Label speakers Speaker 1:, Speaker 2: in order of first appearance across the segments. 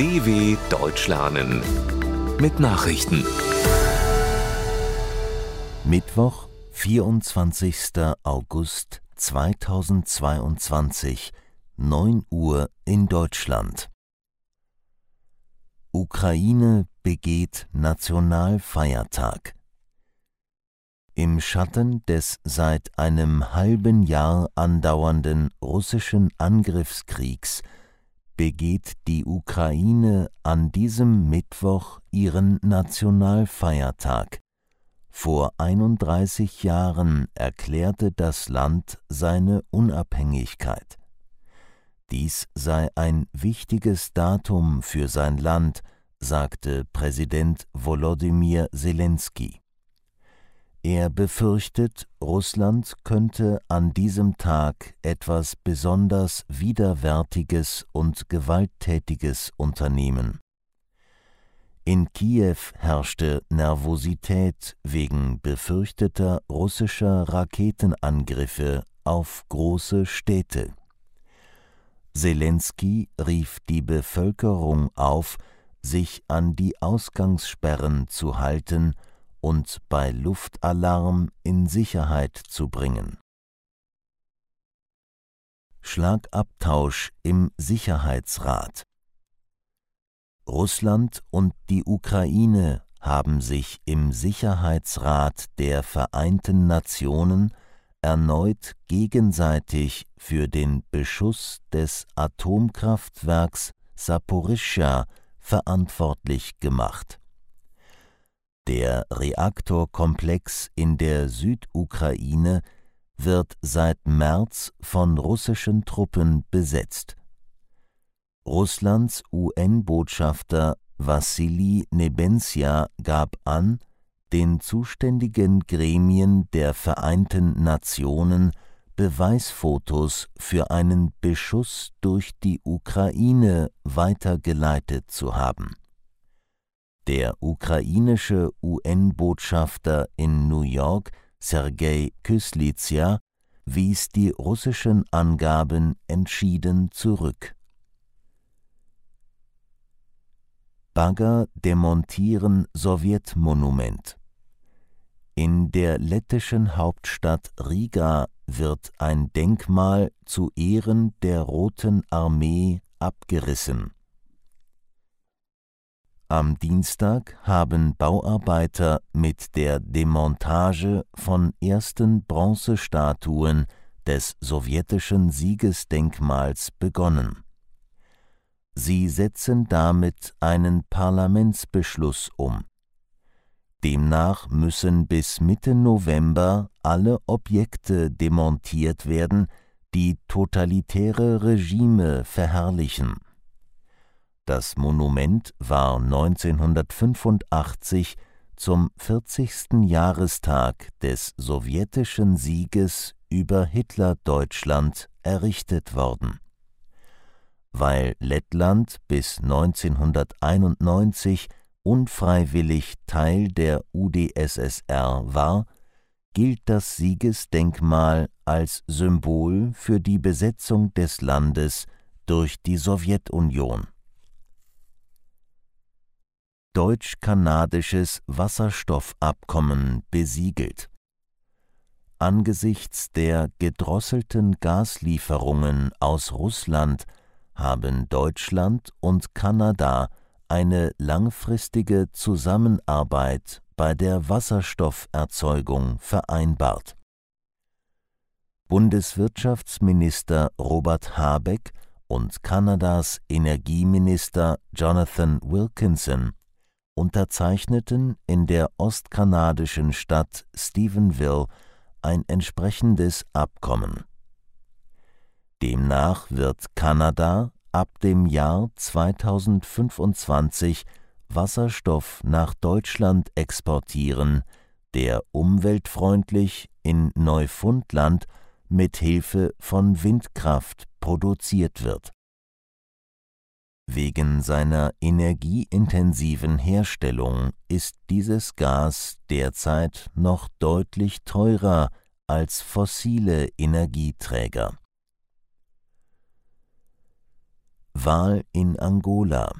Speaker 1: DW Deutsch lernen mit Nachrichten.
Speaker 2: Mittwoch, 24. August 2022, 9 Uhr in Deutschland. Ukraine begeht Nationalfeiertag. Im Schatten des seit einem halben Jahr andauernden russischen Angriffskriegs begeht die Ukraine an diesem Mittwoch ihren Nationalfeiertag. Vor 31 Jahren erklärte das Land seine Unabhängigkeit. Dies sei ein wichtiges Datum für sein Land, sagte Präsident Volodymyr Zelensky. Er befürchtet, Russland könnte an diesem Tag etwas besonders Widerwärtiges und Gewalttätiges unternehmen. In Kiew herrschte Nervosität wegen befürchteter russischer Raketenangriffe auf große Städte. Zelensky rief die Bevölkerung auf, sich an die Ausgangssperren zu halten und bei Luftalarm in Sicherheit zu bringen. Schlagabtausch im Sicherheitsrat Russland und die Ukraine haben sich im Sicherheitsrat der Vereinten Nationen erneut gegenseitig für den Beschuss des Atomkraftwerks Saporischschja verantwortlich gemacht der Reaktorkomplex in der Südukraine wird seit März von russischen Truppen besetzt. Russlands UN-Botschafter Wassili Nebenzia gab an, den zuständigen Gremien der Vereinten Nationen Beweisfotos für einen Beschuss durch die Ukraine weitergeleitet zu haben der ukrainische UN-Botschafter in New York, Sergei Kyslizia, wies die russischen Angaben entschieden zurück. Bagger demontieren Sowjetmonument. In der lettischen Hauptstadt Riga wird ein Denkmal zu Ehren der Roten Armee abgerissen am Dienstag haben Bauarbeiter mit der Demontage von ersten Bronzestatuen des sowjetischen Siegesdenkmals begonnen. Sie setzen damit einen Parlamentsbeschluss um. Demnach müssen bis Mitte November alle Objekte demontiert werden, die totalitäre Regime verherrlichen das Monument war 1985 zum 40. Jahrestag des sowjetischen Sieges über Hitlerdeutschland errichtet worden. Weil Lettland bis 1991 unfreiwillig Teil der UdSSR war, gilt das Siegesdenkmal als Symbol für die Besetzung des Landes durch die Sowjetunion deutsch-kanadisches Wasserstoffabkommen besiegelt. Angesichts der gedrosselten Gaslieferungen aus Russland haben Deutschland und Kanada eine langfristige Zusammenarbeit bei der Wasserstofferzeugung vereinbart. Bundeswirtschaftsminister Robert Habeck und Kanadas Energieminister Jonathan Wilkinson unterzeichneten in der ostkanadischen Stadt Stephenville ein entsprechendes Abkommen. Demnach wird Kanada ab dem Jahr 2025 Wasserstoff nach Deutschland exportieren, der umweltfreundlich in Neufundland mit Hilfe von Windkraft produziert wird Wegen seiner energieintensiven Herstellung ist dieses Gas derzeit noch deutlich teurer als fossile Energieträger. Wahl in Angola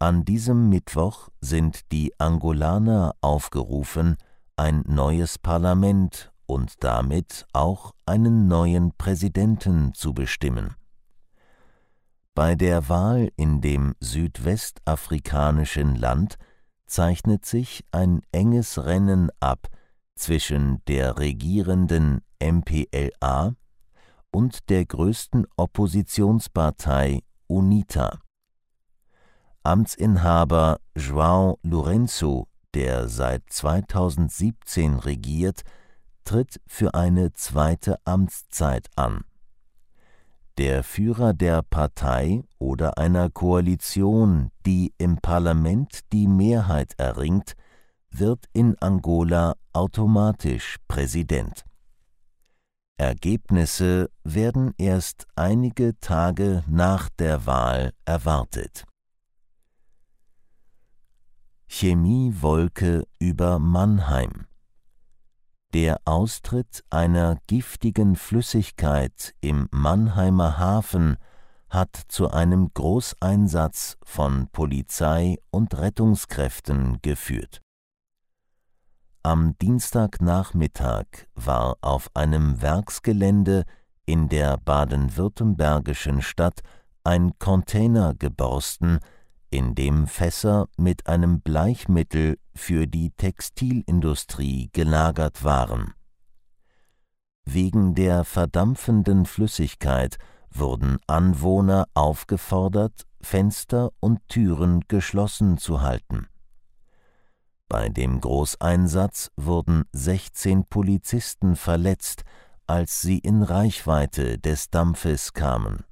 Speaker 2: An diesem Mittwoch sind die Angolaner aufgerufen, ein neues Parlament und damit auch einen neuen Präsidenten zu bestimmen. Bei der Wahl in dem südwestafrikanischen Land zeichnet sich ein enges Rennen ab zwischen der regierenden MPLA und der größten Oppositionspartei UNITA. Amtsinhaber João Lourenço, der seit 2017 regiert, tritt für eine zweite Amtszeit an. Der Führer der Partei oder einer Koalition, die im Parlament die Mehrheit erringt, wird in Angola automatisch Präsident. Ergebnisse werden erst einige Tage nach der Wahl erwartet. Chemiewolke über Mannheim der Austritt einer giftigen Flüssigkeit im Mannheimer Hafen hat zu einem Großeinsatz von Polizei und Rettungskräften geführt. Am Dienstagnachmittag war auf einem Werksgelände in der baden-württembergischen Stadt ein Container geborsten, in dem Fässer mit einem Bleichmittel für die Textilindustrie gelagert waren. Wegen der verdampfenden Flüssigkeit wurden Anwohner aufgefordert, Fenster und Türen geschlossen zu halten. Bei dem Großeinsatz wurden 16 Polizisten verletzt, als sie in Reichweite des Dampfes kamen.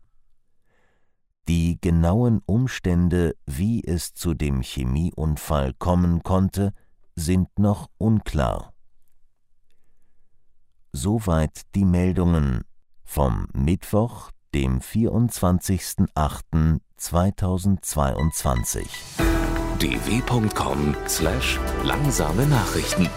Speaker 2: Die genauen Umstände, wie es zu dem Chemieunfall kommen konnte, sind noch unklar. Soweit die Meldungen vom Mittwoch, dem 24.08.2022.
Speaker 1: dw.com/langsame Nachrichten